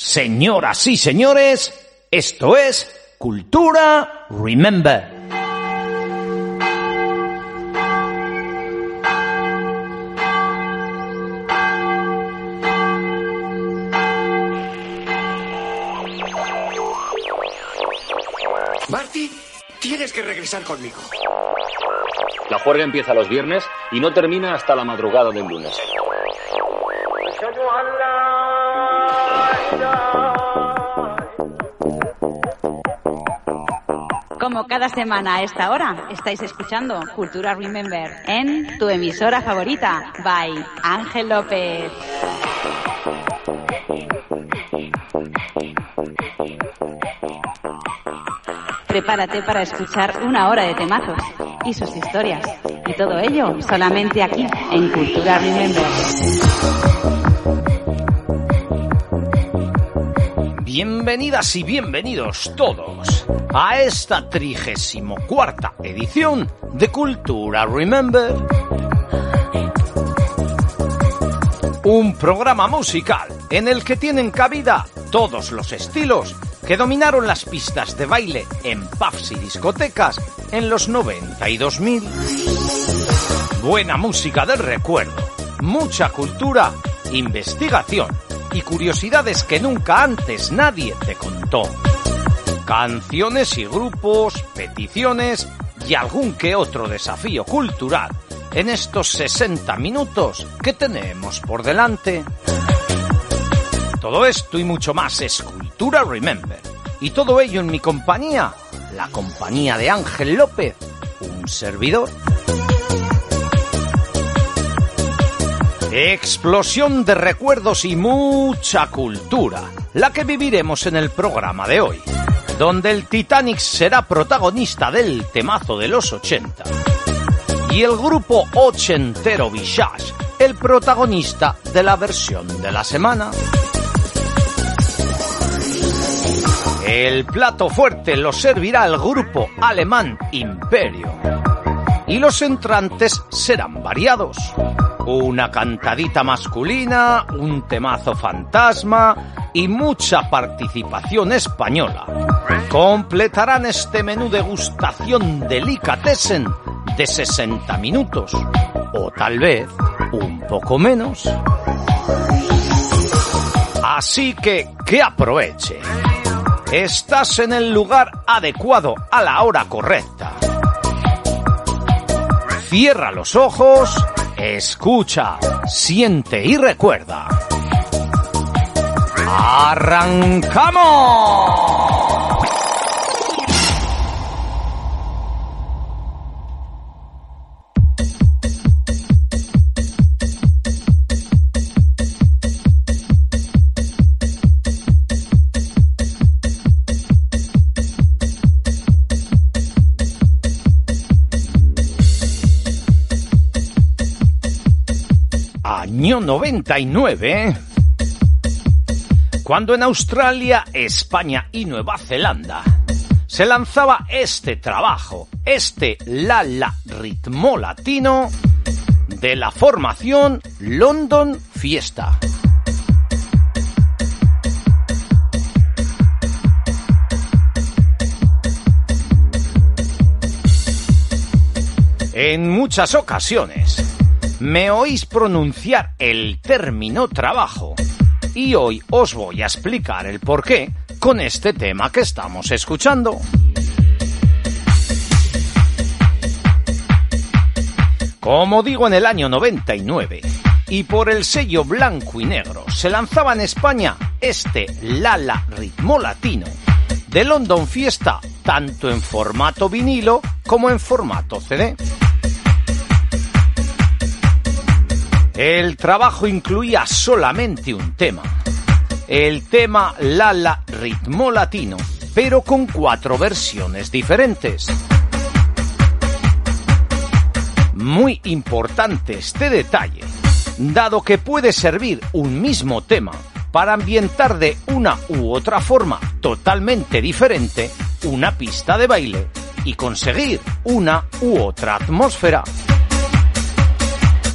Señoras y señores, esto es Cultura Remember. Marty, tienes que regresar conmigo. La juerga empieza los viernes y no termina hasta la madrugada del lunes. Cada semana a esta hora estáis escuchando Cultura Remember en tu emisora favorita, by Ángel López. Prepárate para escuchar una hora de temazos y sus historias. Y todo ello solamente aquí, en Cultura Remember. Bienvenidas y bienvenidos todos a esta trigésimo cuarta edición de Cultura Remember. Un programa musical en el que tienen cabida todos los estilos que dominaron las pistas de baile en pubs y discotecas en los 90 y 2000. Buena música del recuerdo, mucha cultura, investigación y curiosidades que nunca antes nadie te contó. Canciones y grupos, peticiones y algún que otro desafío cultural en estos 60 minutos que tenemos por delante. Todo esto y mucho más es Cultura Remember. Y todo ello en mi compañía, la compañía de Ángel López, un servidor. Explosión de recuerdos y mucha cultura, la que viviremos en el programa de hoy, donde el Titanic será protagonista del temazo de los 80 y el grupo ochentero Visage, el protagonista de la versión de la semana. El plato fuerte lo servirá el grupo alemán Imperio. Y los entrantes serán variados. Una cantadita masculina, un temazo fantasma y mucha participación española. Completarán este menú degustación delicatessen de 60 minutos. O tal vez un poco menos. Así que que aproveche. Estás en el lugar adecuado a la hora correcta. Cierra los ojos, escucha, siente y recuerda. ¡Arrancamos! Año 99, cuando en Australia, España y Nueva Zelanda se lanzaba este trabajo, este Lala ritmo latino de la formación London Fiesta. En muchas ocasiones, me oís pronunciar el término trabajo y hoy os voy a explicar el porqué con este tema que estamos escuchando. Como digo, en el año 99 y por el sello blanco y negro se lanzaba en España este Lala Ritmo Latino de London Fiesta tanto en formato vinilo como en formato CD. El trabajo incluía solamente un tema, el tema Lala Ritmo Latino, pero con cuatro versiones diferentes. Muy importante este detalle, dado que puede servir un mismo tema para ambientar de una u otra forma totalmente diferente una pista de baile y conseguir una u otra atmósfera.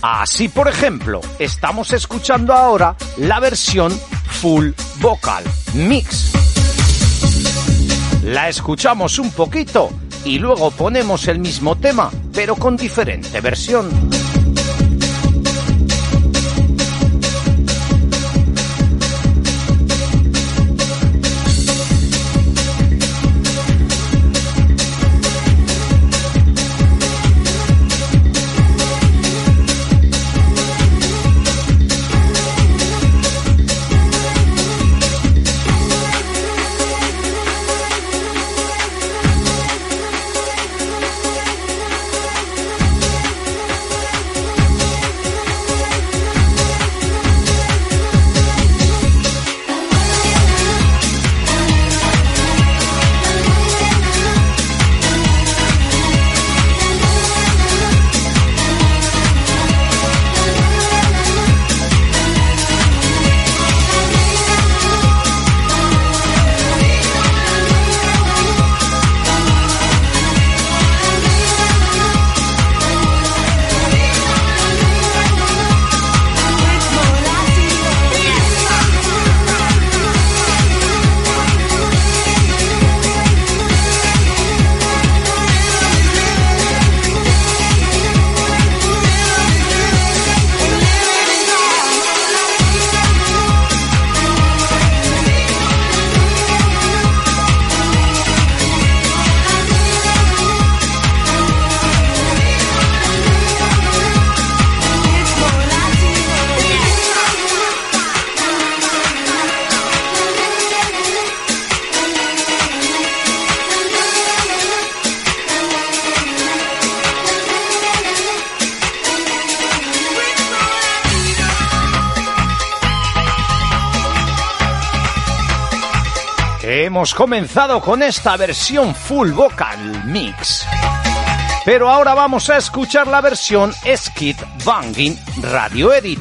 Así, por ejemplo, estamos escuchando ahora la versión Full Vocal Mix. La escuchamos un poquito y luego ponemos el mismo tema, pero con diferente versión. Hemos comenzado con esta versión full vocal mix. Pero ahora vamos a escuchar la versión Skid Banging Radio Edit,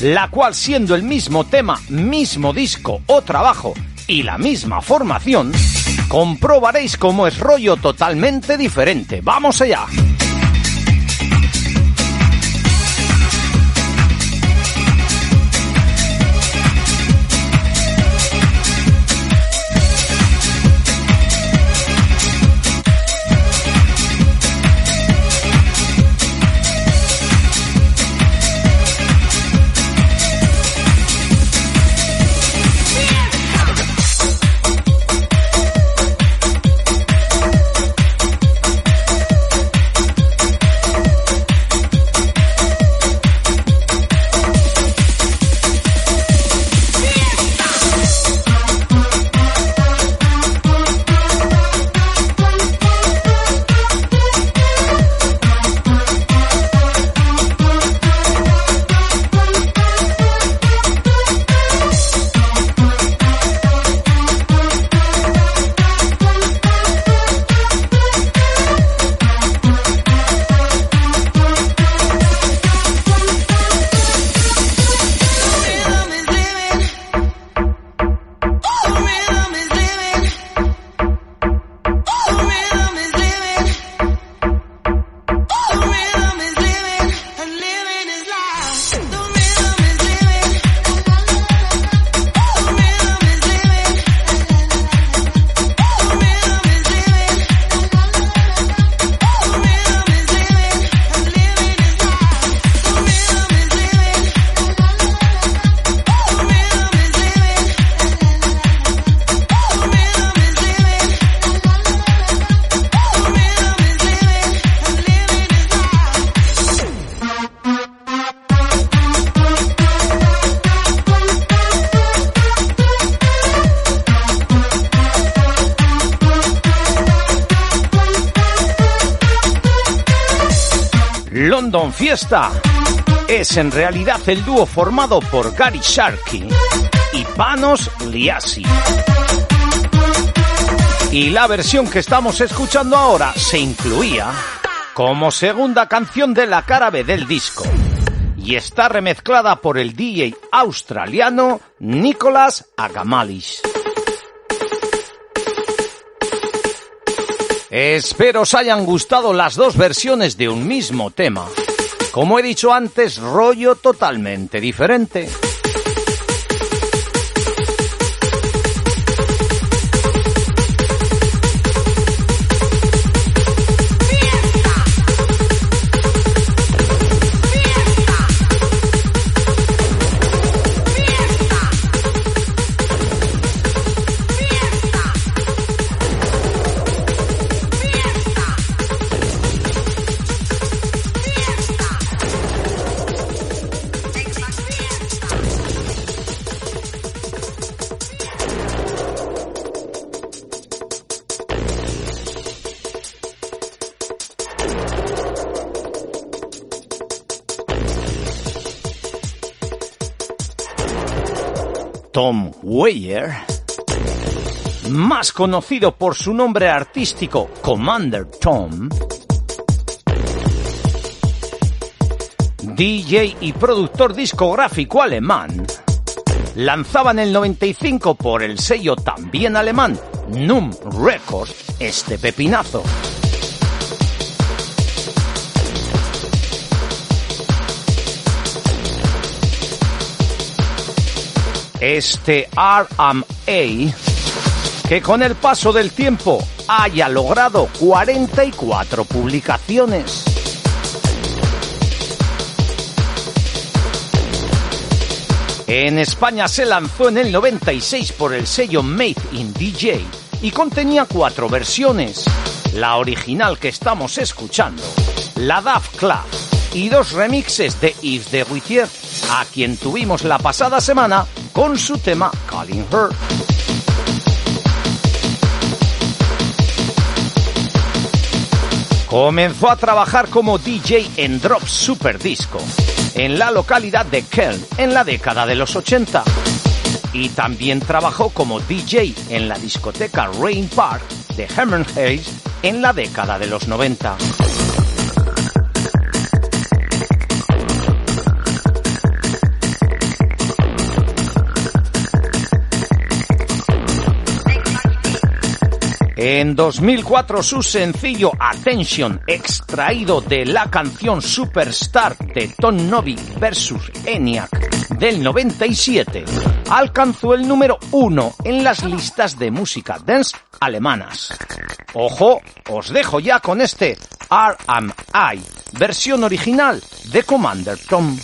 la cual siendo el mismo tema, mismo disco o trabajo y la misma formación, comprobaréis cómo es rollo totalmente diferente. ¡Vamos allá! Fiesta es en realidad el dúo formado por Gary Sharkey y Panos Liasi. Y la versión que estamos escuchando ahora se incluía como segunda canción de la cara B del disco y está remezclada por el DJ australiano Nicolas Agamalis. Espero os hayan gustado las dos versiones de un mismo tema. Como he dicho antes, rollo totalmente diferente. Weyer, más conocido por su nombre artístico Commander Tom, DJ y productor discográfico alemán, lanzaba en el 95 por el sello también alemán Num Records este pepinazo. Este RMA que con el paso del tiempo haya logrado 44 publicaciones. En España se lanzó en el 96 por el sello Made in DJ y contenía cuatro versiones. La original que estamos escuchando, la Daft Club y dos remixes de Yves de Ruitier, a quien tuvimos la pasada semana con su tema Calling Her. Comenzó a trabajar como DJ en Drop Super Disco en la localidad de Köln en la década de los 80 y también trabajó como DJ en la discoteca Rain Park de Herman Hayes en la década de los 90. En 2004 su sencillo Attention, extraído de la canción Superstar de Tom Novi vs ENIAC del 97, alcanzó el número uno en las listas de música dance alemanas. Ojo, os dejo ya con este RMI, versión original de Commander Tom.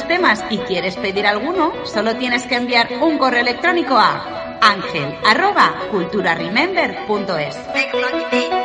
Temas y quieres pedir alguno, solo tienes que enviar un correo electrónico a angel@culturaremember.es.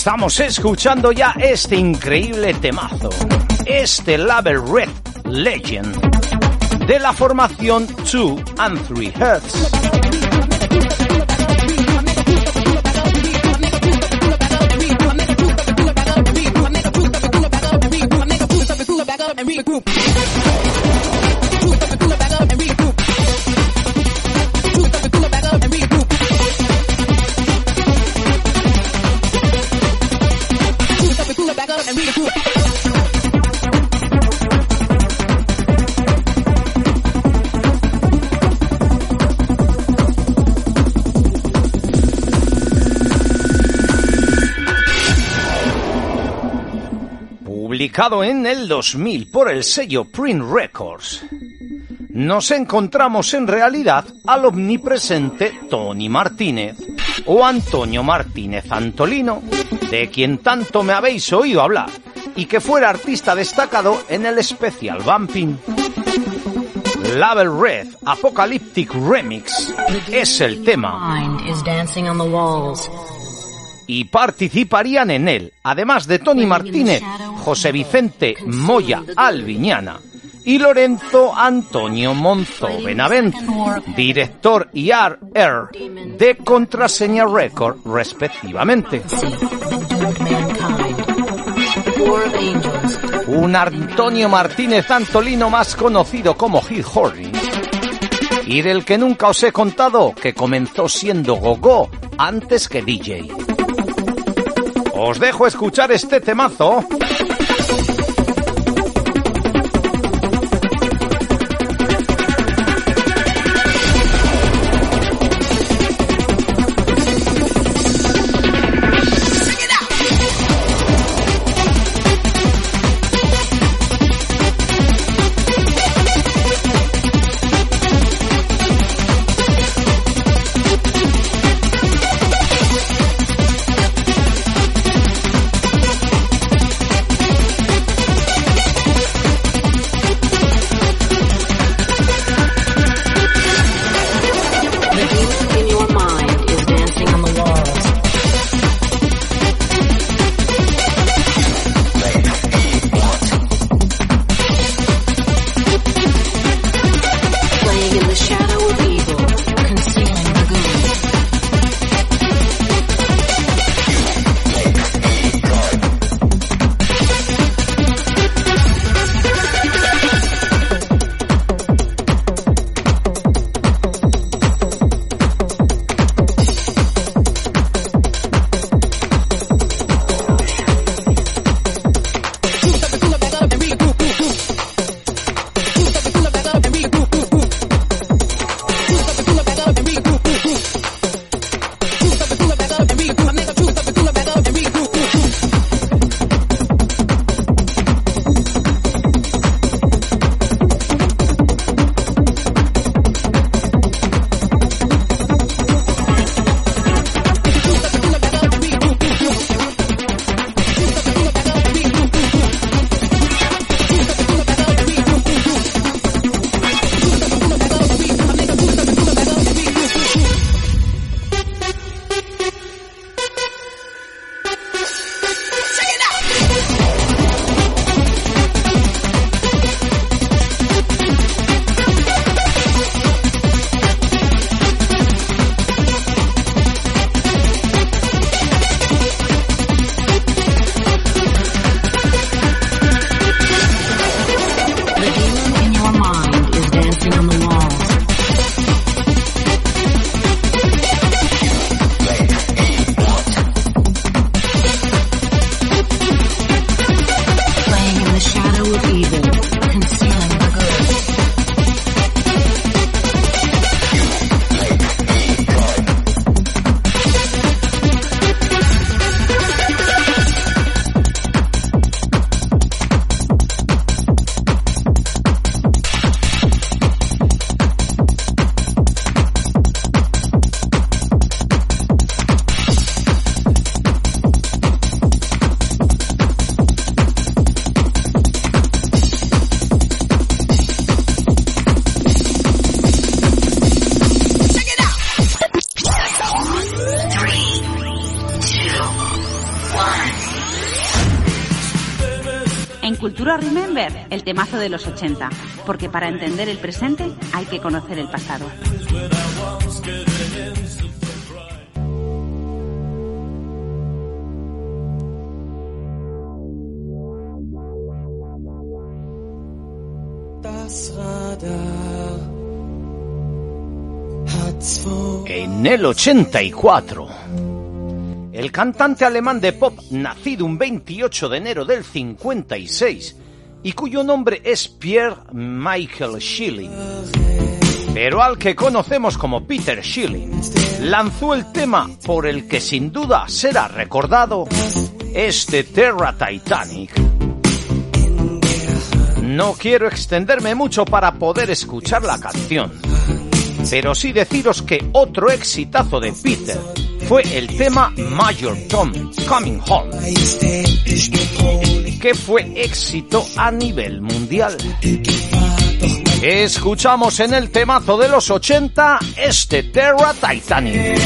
Estamos escuchando ya este increíble temazo, este Label Red Legend de la formación 2 and 3 Hertz. Publicado en el 2000 por el sello Print Records, nos encontramos en realidad al omnipresente Tony Martínez o Antonio Martínez Antolino, de quien tanto me habéis oído hablar y que fuera artista destacado en el especial Bumping. Label Red Apocalyptic Remix es el tema. Y participarían en él, además de Tony Martínez, José Vicente Moya Alviñana y Lorenzo Antonio Monzo Benavent, director y RR de Contraseña Record, respectivamente. Un Antonio Martínez Antolino más conocido como Hit Horry y del que nunca os he contado que comenzó siendo gogo antes que DJ. Os dejo escuchar este temazo. De los 80, porque para entender el presente hay que conocer el pasado. En el 84, el cantante alemán de pop, nacido un 28 de enero del 56, y cuyo nombre es Pierre Michael Schilling, pero al que conocemos como Peter Schilling, lanzó el tema por el que sin duda será recordado, este Terra Titanic. No quiero extenderme mucho para poder escuchar la canción, pero sí deciros que otro exitazo de Peter fue el tema Major Tom Coming Home, que fue éxito a nivel mundial. Escuchamos en el temazo de los 80 este Terra Titanic.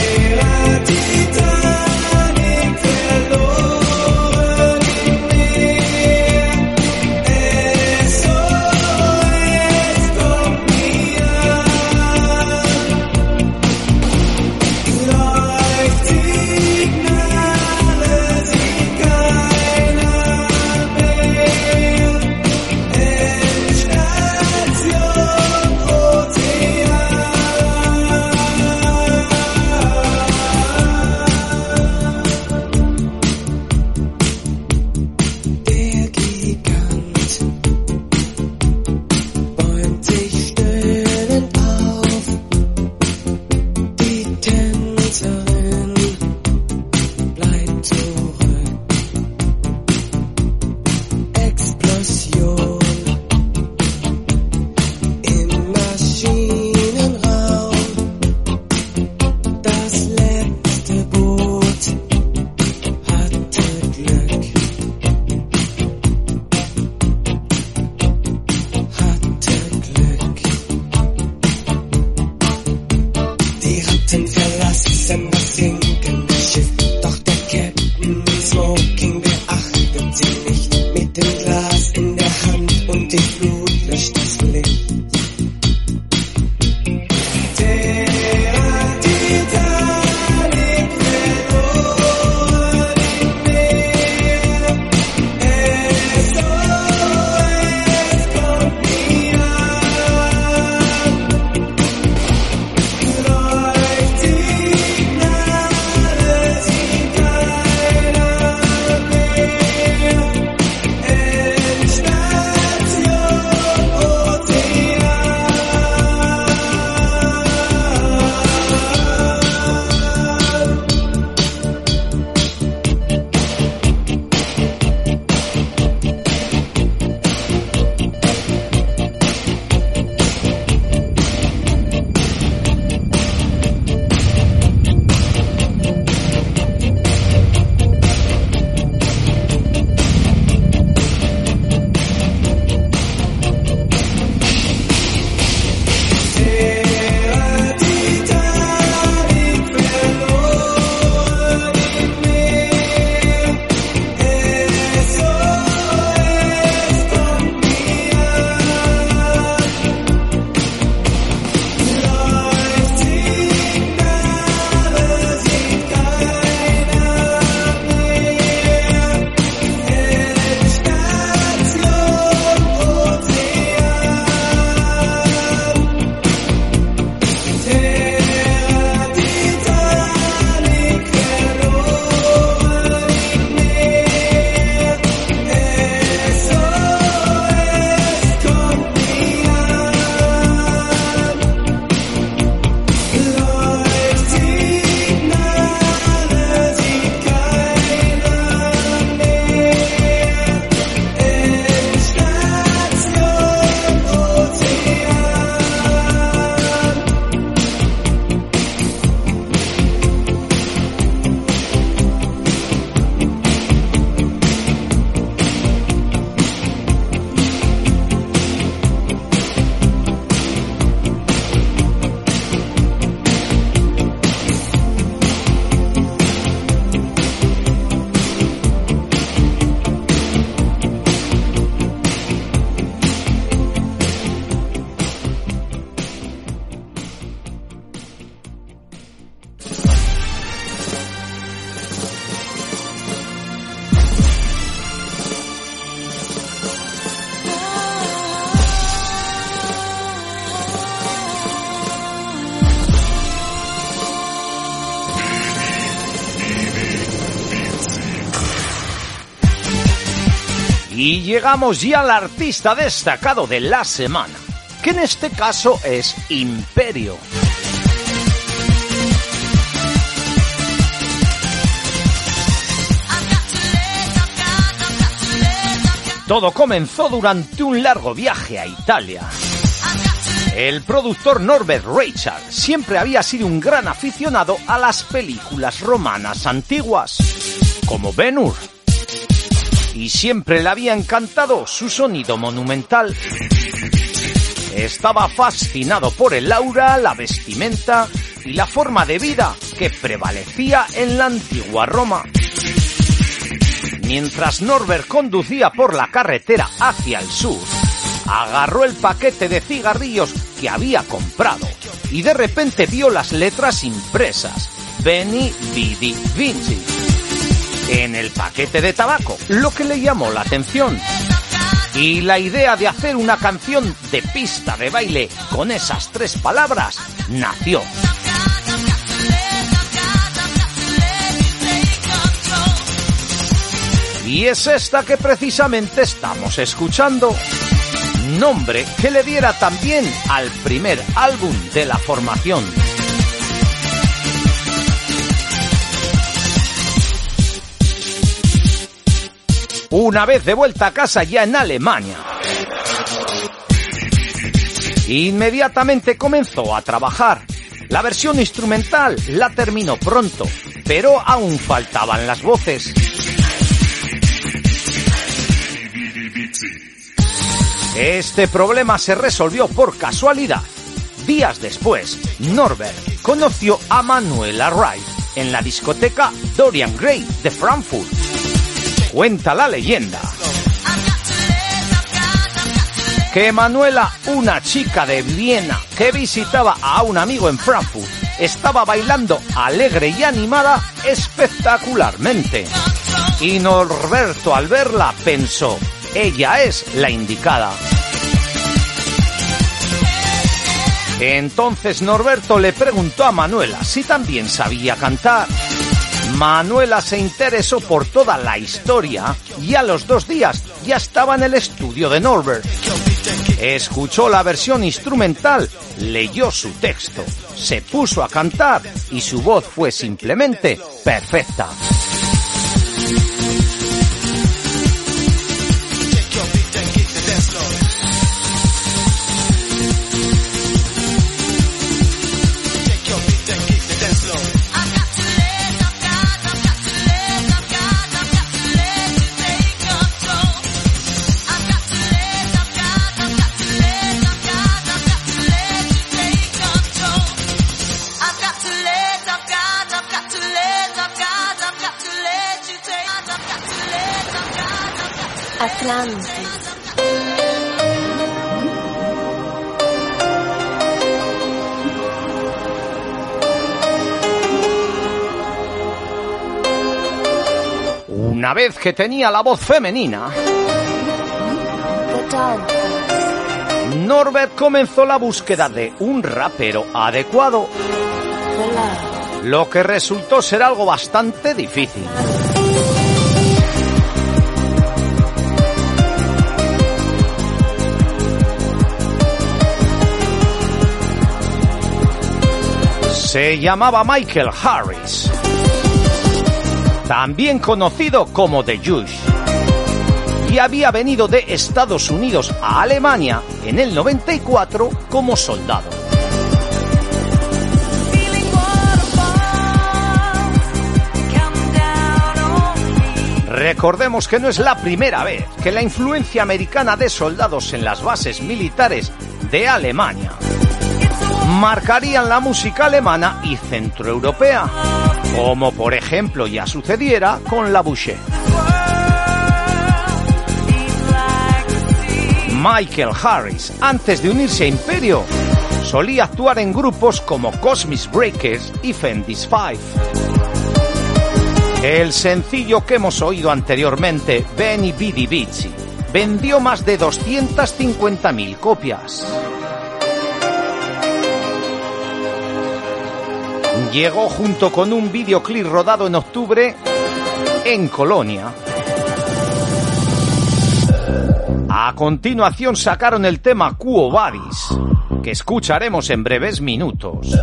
Llegamos ya al artista destacado de la semana, que en este caso es Imperio. Todo comenzó durante un largo viaje a Italia. El productor Norbert Richard siempre había sido un gran aficionado a las películas romanas antiguas, como Ben y siempre le había encantado su sonido monumental. Estaba fascinado por el aura, la vestimenta y la forma de vida que prevalecía en la antigua Roma. Mientras Norbert conducía por la carretera hacia el sur, agarró el paquete de cigarrillos que había comprado y de repente vio las letras impresas Benny Vidi Vinci en el paquete de tabaco, lo que le llamó la atención. Y la idea de hacer una canción de pista de baile con esas tres palabras nació. Y es esta que precisamente estamos escuchando. Nombre que le diera también al primer álbum de la formación. Una vez de vuelta a casa ya en Alemania, inmediatamente comenzó a trabajar. La versión instrumental la terminó pronto, pero aún faltaban las voces. Este problema se resolvió por casualidad. Días después, Norbert conoció a Manuela Wright en la discoteca Dorian Gray de Frankfurt. Cuenta la leyenda que Manuela, una chica de Viena que visitaba a un amigo en Frankfurt, estaba bailando alegre y animada espectacularmente. Y Norberto al verla pensó, ella es la indicada. Entonces Norberto le preguntó a Manuela si también sabía cantar. Manuela se interesó por toda la historia y a los dos días ya estaba en el estudio de Norbert. Escuchó la versión instrumental, leyó su texto, se puso a cantar y su voz fue simplemente perfecta. Vez que tenía la voz femenina, Norbert comenzó la búsqueda de un rapero adecuado, lo que resultó ser algo bastante difícil. Se llamaba Michael Harris, también conocido como The Jush, y había venido de Estados Unidos a Alemania en el 94 como soldado. Recordemos que no es la primera vez que la influencia americana de soldados en las bases militares de Alemania marcarían la música alemana y centroeuropea, como por ejemplo ya sucediera con la Boucher. Michael Harris, antes de unirse a Imperio, solía actuar en grupos como Cosmic Breakers y Fendi's Five. El sencillo que hemos oído anteriormente, Benny Bidi Bici, vendió más de 250.000 copias. Llegó junto con un videoclip rodado en octubre en Colonia. A continuación sacaron el tema Quo Vadis, que escucharemos en breves minutos.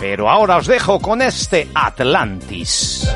Pero ahora os dejo con este Atlantis.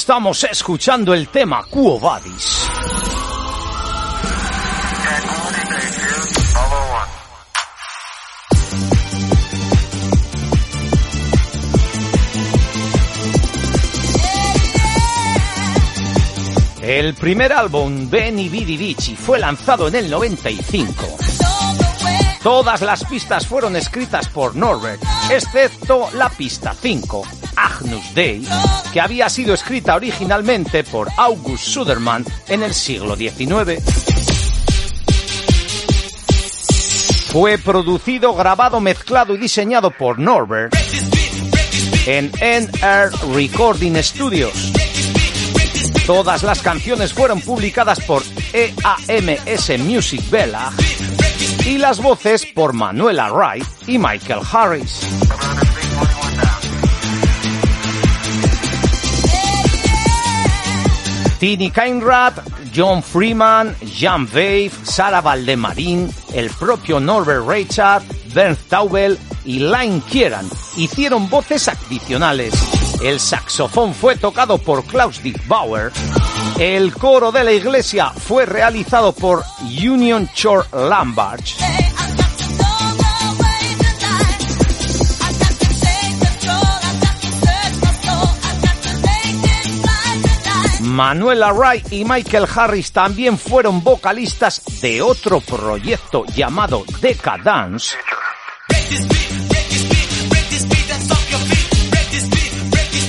Estamos escuchando el tema Quo Vadis. El primer álbum, Benny Bidi Vici, fue lanzado en el 95. Todas las pistas fueron escritas por Norbert, excepto la pista 5, Que había sido escrita originalmente por August Suderman en el siglo XIX. Fue producido, grabado, mezclado y diseñado por Norbert en NR Recording Studios. Todas las canciones fueron publicadas por EAMS Music Bella y las voces por Manuela Wright y Michael Harris. Tini Kainrad, John Freeman, Jan Vave, Sara Valdemarín, el propio Norbert Richard, Bernd Taubel y Line Kieran hicieron voces adicionales. El saxofón fue tocado por Klaus Bauer. El coro de la iglesia fue realizado por Union Chor Lambert. Manuela Wright y Michael Harris también fueron vocalistas de otro proyecto llamado Decadance.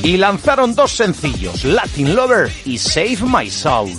Y lanzaron dos sencillos, Latin Lover y Save My Soul.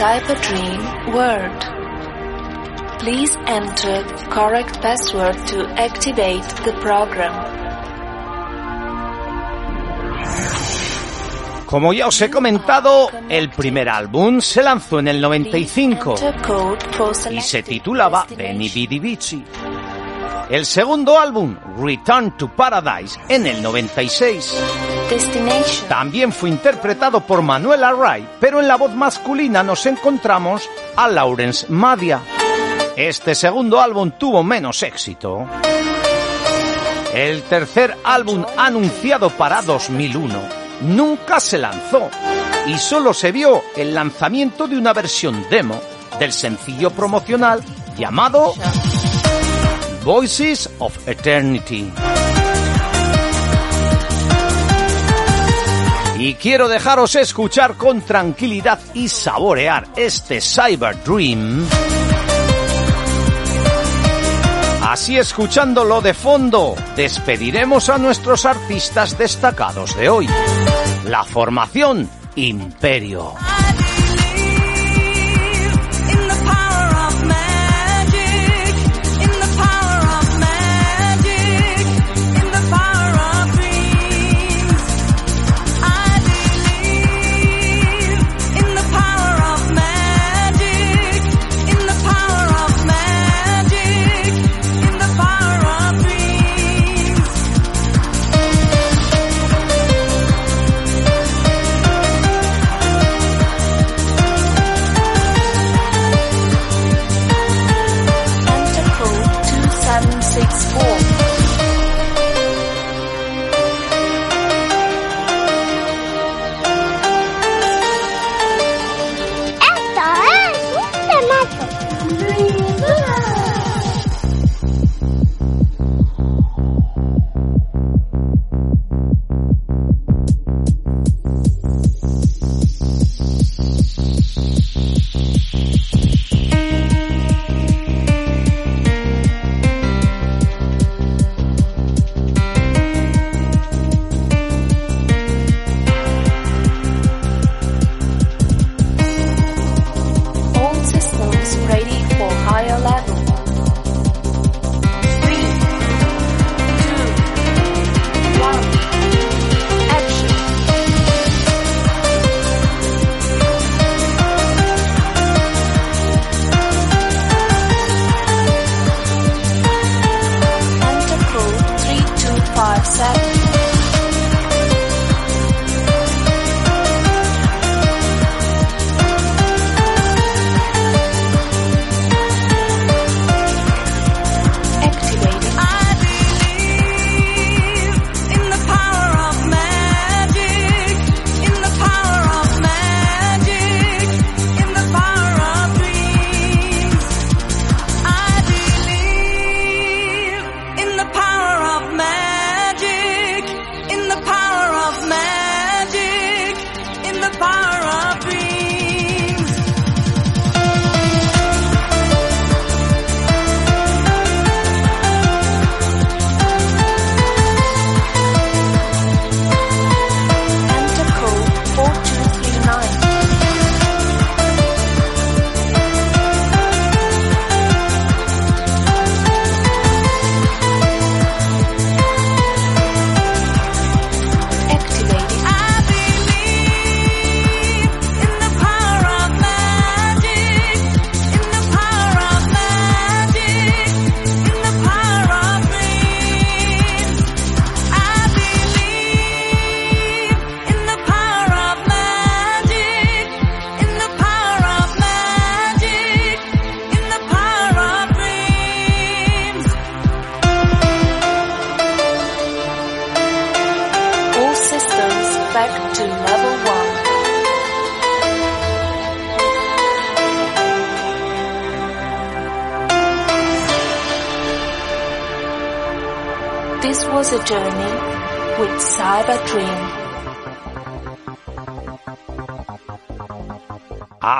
To Cyber World. Please enter correct password to activate the program. Como ya os he comentado, el primer álbum se lanzó en el 95 y se titulaba Benny Bidi Bici. El segundo álbum, Return to Paradise, en el 96. También fue interpretado por Manuel Array, pero en la voz masculina nos encontramos a Lawrence Madia. Este segundo álbum tuvo menos éxito. El tercer álbum anunciado para 2001 nunca se lanzó y solo se vio el lanzamiento de una versión demo del sencillo promocional llamado Voices of Eternity. Y quiero dejaros escuchar con tranquilidad y saborear este Cyber Dream. Así escuchándolo de fondo, despediremos a nuestros artistas destacados de hoy. La formación Imperio.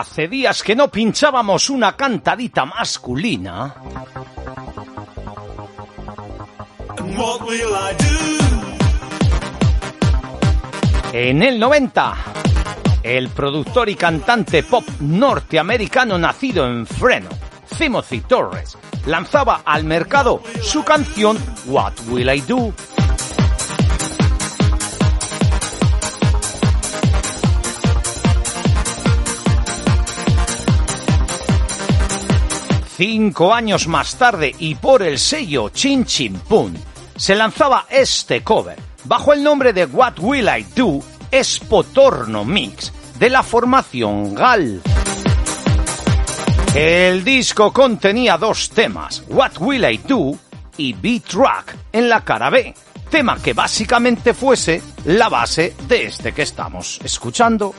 Hace días que no pinchábamos una cantadita masculina. En el 90, el productor y cantante pop norteamericano nacido en Freno, Timothy Torres, lanzaba al mercado su canción What Will I Do? Cinco años más tarde y por el sello Chin Chin Pun, se lanzaba este cover bajo el nombre de What Will I Do Espotorno Mix de la formación GAL. El disco contenía dos temas, What Will I Do y B-Track en la cara B, tema que básicamente fuese la base de este que estamos escuchando.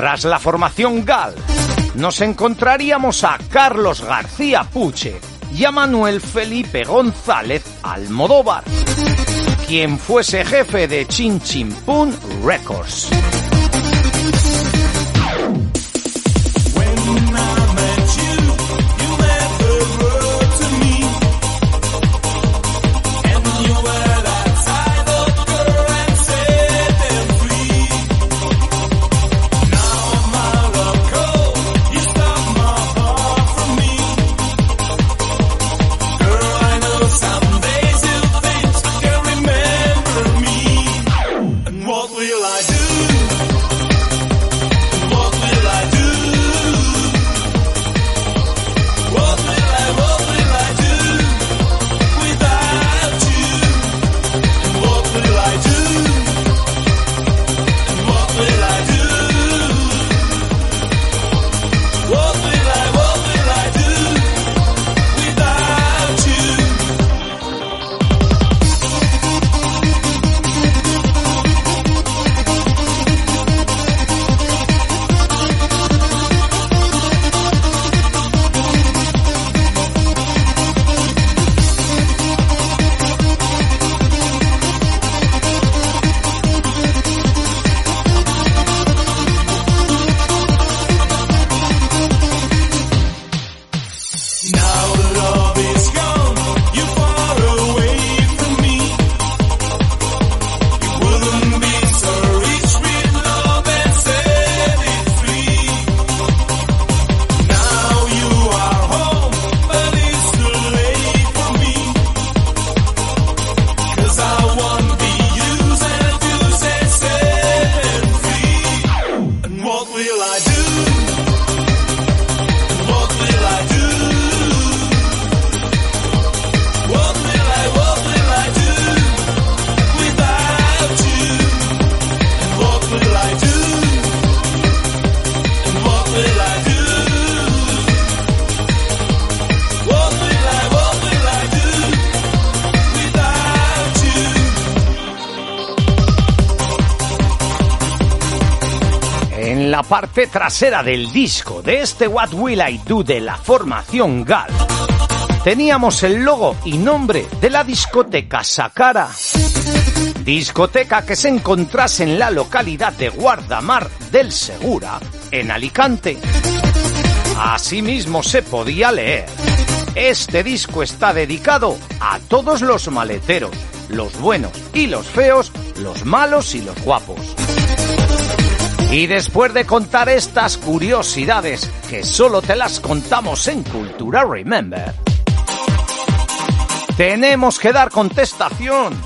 Tras la formación GAL, nos encontraríamos a Carlos García Puche y a Manuel Felipe González Almodóvar, quien fuese jefe de Chin Chin Pun Records. Parte trasera del disco de este What Will I Do de la formación GAL, teníamos el logo y nombre de la discoteca Sacara. Discoteca que se encontrase en la localidad de Guardamar del Segura, en Alicante. Asimismo se podía leer. Este disco está dedicado a todos los maleteros, los buenos y los feos, los malos y los guapos. Y después de contar estas curiosidades que solo te las contamos en Cultura Remember, tenemos que dar contestación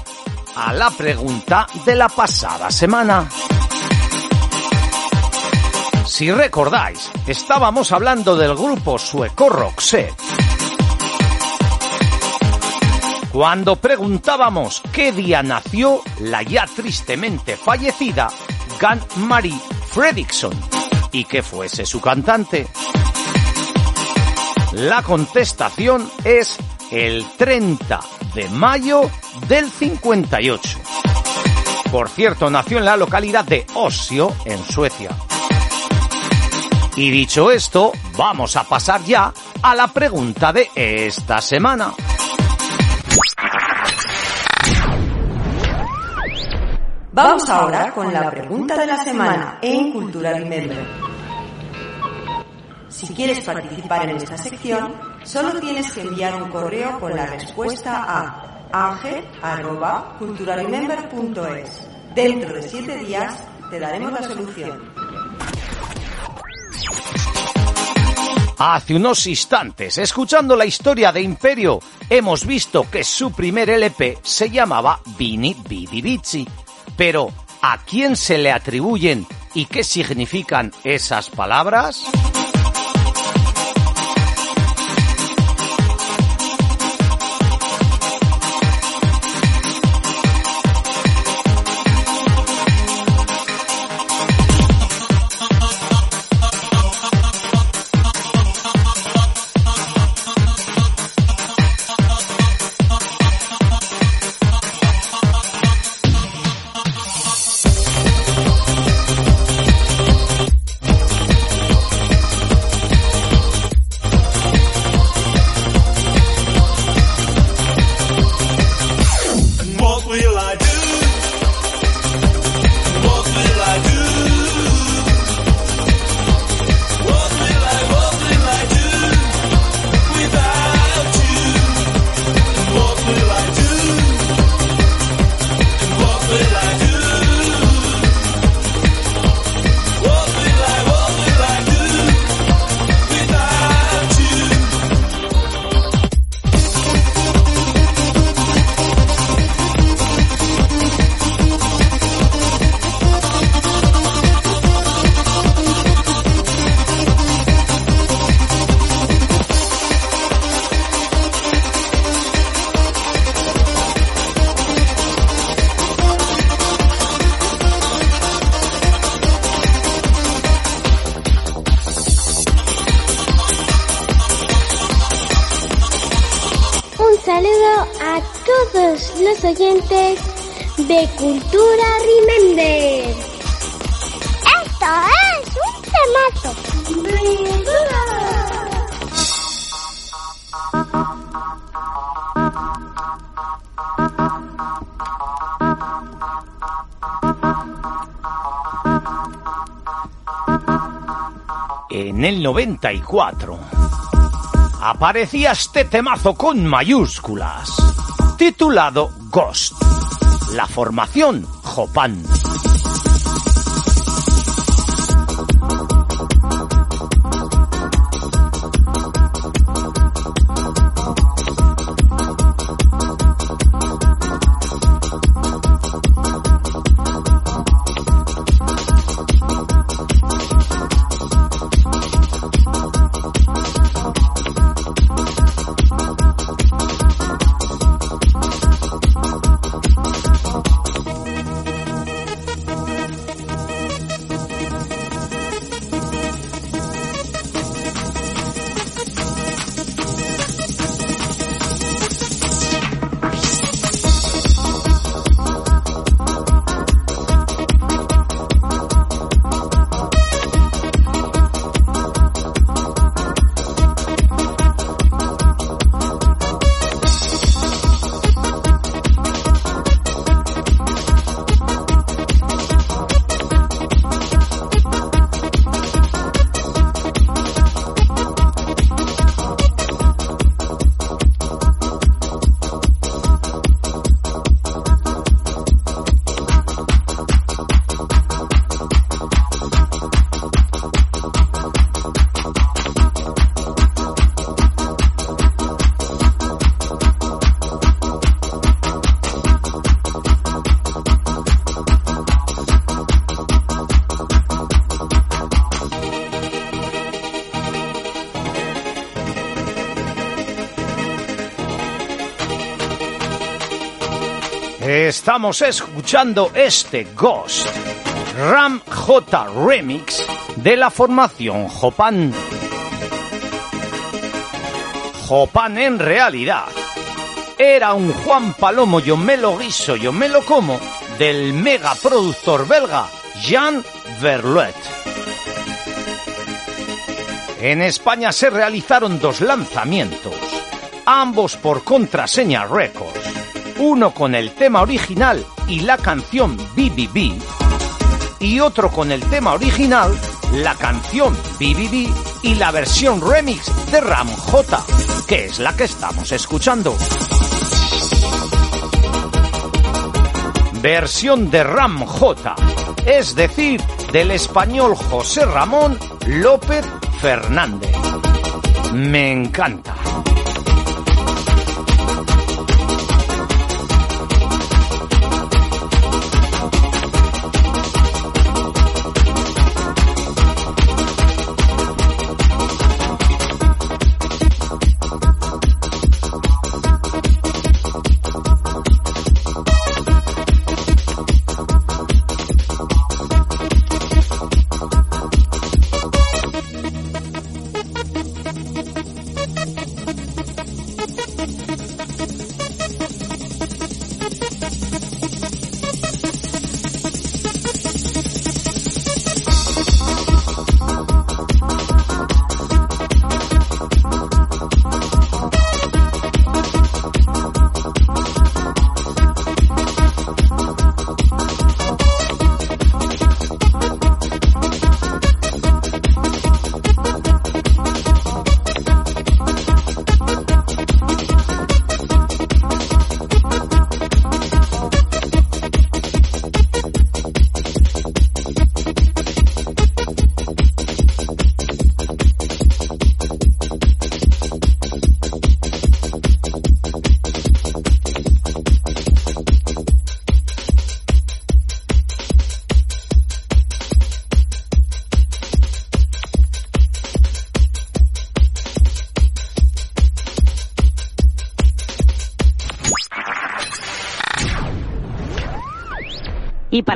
a la pregunta de la pasada semana. Si recordáis, estábamos hablando del grupo sueco Roxette. Cuando preguntábamos qué día nació la ya tristemente fallecida Gan Marie Fredrickson y que fuese su cantante. La contestación es el 30 de mayo del 58. Por cierto, nació en la localidad de Osio, en Suecia. Y dicho esto, vamos a pasar ya a la pregunta de esta semana. Vamos ahora con la pregunta de la semana en Cultura Remember. Si quieres participar en esta sección, solo tienes que enviar un correo con la respuesta a angel.culturaremember.es. Dentro de siete días te daremos la solución. Hace unos instantes, escuchando la historia de Imperio, hemos visto que su primer LP se llamaba Vini Vidi Vici. Pero, ¿a quién se le atribuyen y qué significan esas palabras? En el 94 aparecía este temazo con mayúsculas, titulado Ghost. La formación Jopan. Estamos escuchando este Ghost Ram J Remix de la formación Jopan. Jopan en realidad era un Juan Palomo yo me lo guiso, yo me lo como del mega productor belga Jean Verluet. En España se realizaron dos lanzamientos, ambos por contraseña Records uno con el tema original y la canción BBB y otro con el tema original, la canción BBB y la versión remix de Ram J, que es la que estamos escuchando. Versión de Ram J, es decir, del español José Ramón López Fernández. Me encanta.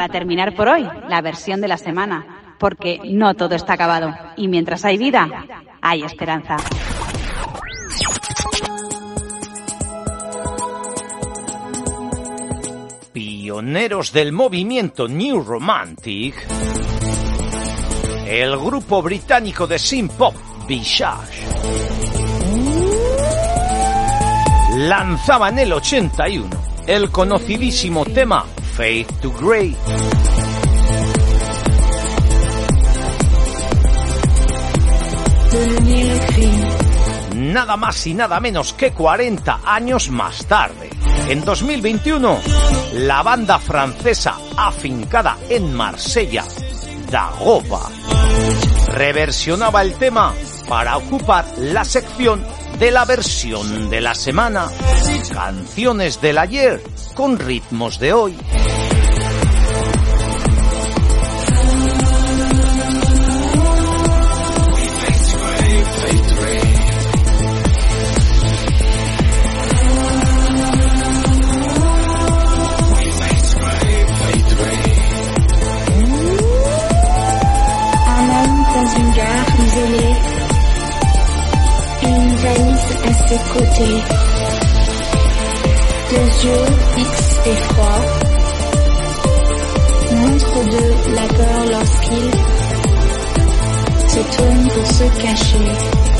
Terminar por hoy, la versión de la semana, porque no todo está acabado. Y mientras hay vida, hay esperanza. Pioneros del movimiento New Romantic, el grupo británico de synth pop Visage lanzaba en el 81 el conocidísimo tema Faith to Grey. Nada más y nada menos que 40 años más tarde, en 2021, la banda francesa afincada en Marsella, Dagoba, reversionaba el tema para ocupar la sección de la versión de la semana, canciones del ayer con ritmos de hoy. Côtés. Deux yeux fixes et froids montrent de la peur lorsqu'il se tourne pour se cacher.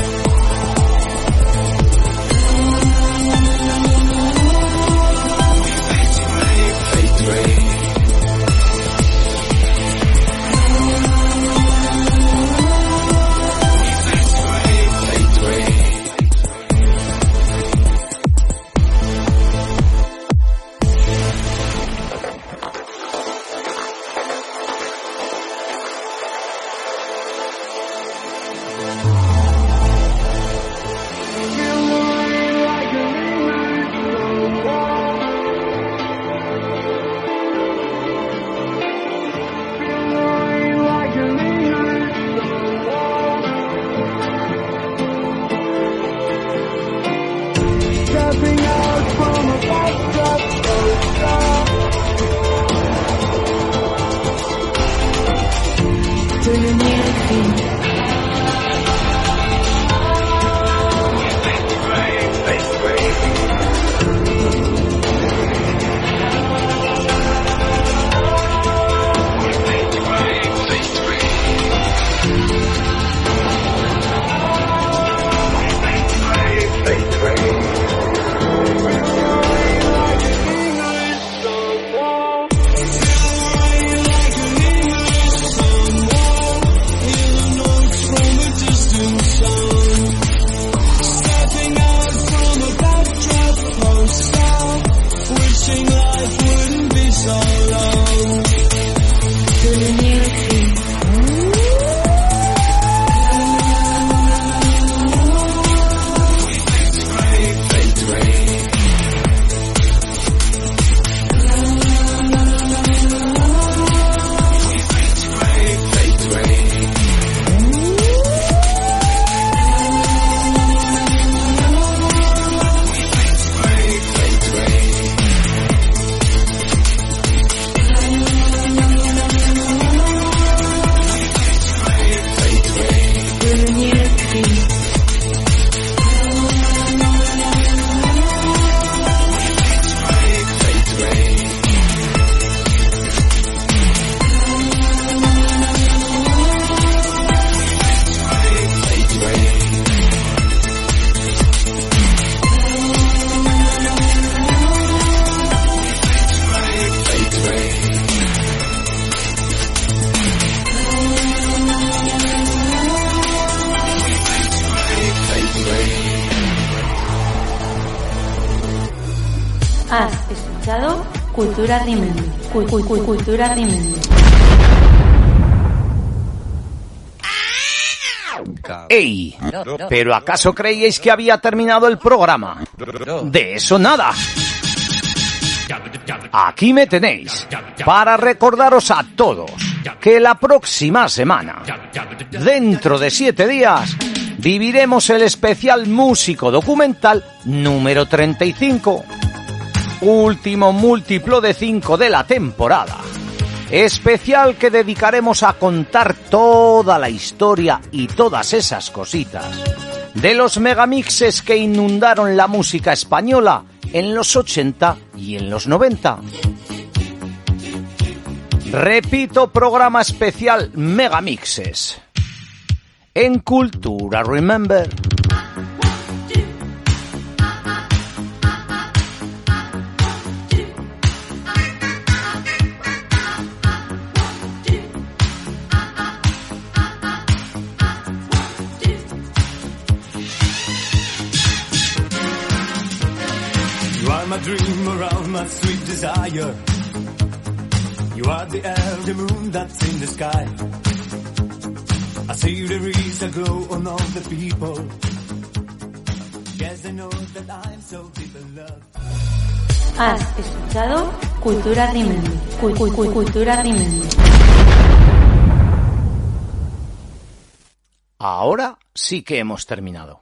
Cultura cu- Cultura Remember. ¡Ey! ¿Pero acaso creíais que había terminado el programa? De eso nada. Aquí me tenéis para recordaros a todos que la próxima semana, dentro de siete días, viviremos el especial músico documental número 35, último múltiplo de 5 de la temporada. Especial que dedicaremos a contar toda la historia y todas esas cositas de los megamixes que inundaron la música española en los 80 y en los 90. Repito, programa especial Megamixes. En Cultura Remember. Dream around my sweet desire. You are the the moon that's in the sky. I see the rays that glow on all the people. Yes, I know that I'm so deep in love. Has escuchado Cultura Remember. Cu- cu- cu- Cultura Remember. Ahora sí que hemos terminado.